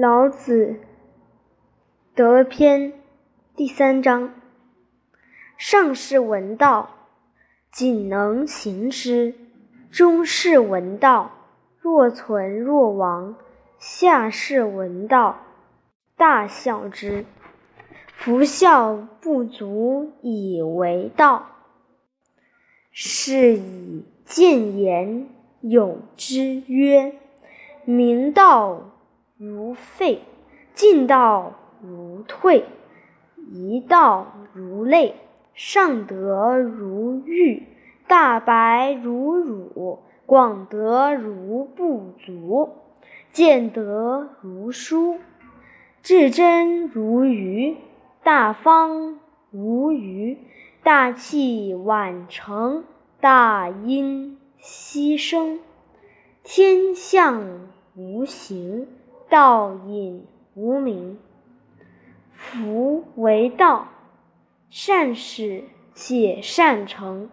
老子德篇第三章：上士闻道，仅能行之；中士闻道，若存若亡；下士闻道，大笑之。夫笑不足以为道，是以谏言有之曰：“明道。”如废，进道如退，一道如累，上德如玉，大白如乳，广德如不足，见德如疏，至真如愚，大方如愚，大器晚成，大音希声，天下无形。道隐无名，夫为道，善始且善成。